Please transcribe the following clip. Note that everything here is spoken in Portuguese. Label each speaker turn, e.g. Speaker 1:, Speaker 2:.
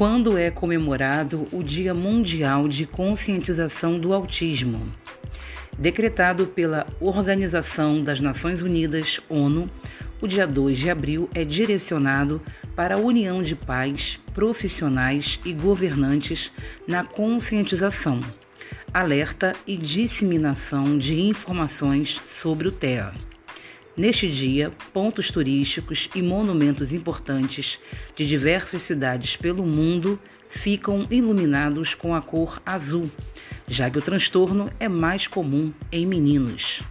Speaker 1: Quando é comemorado o Dia Mundial de Conscientização do Autismo? Decretado pela Organização das Nações Unidas, ONU, o dia 2 de abril é direcionado para a união de pais, profissionais e governantes na conscientização, alerta e disseminação de informações sobre o TEA. Neste dia, pontos turísticos e monumentos importantes de diversas cidades pelo mundo ficam iluminados com a cor azul, já que o transtorno é mais comum em meninos.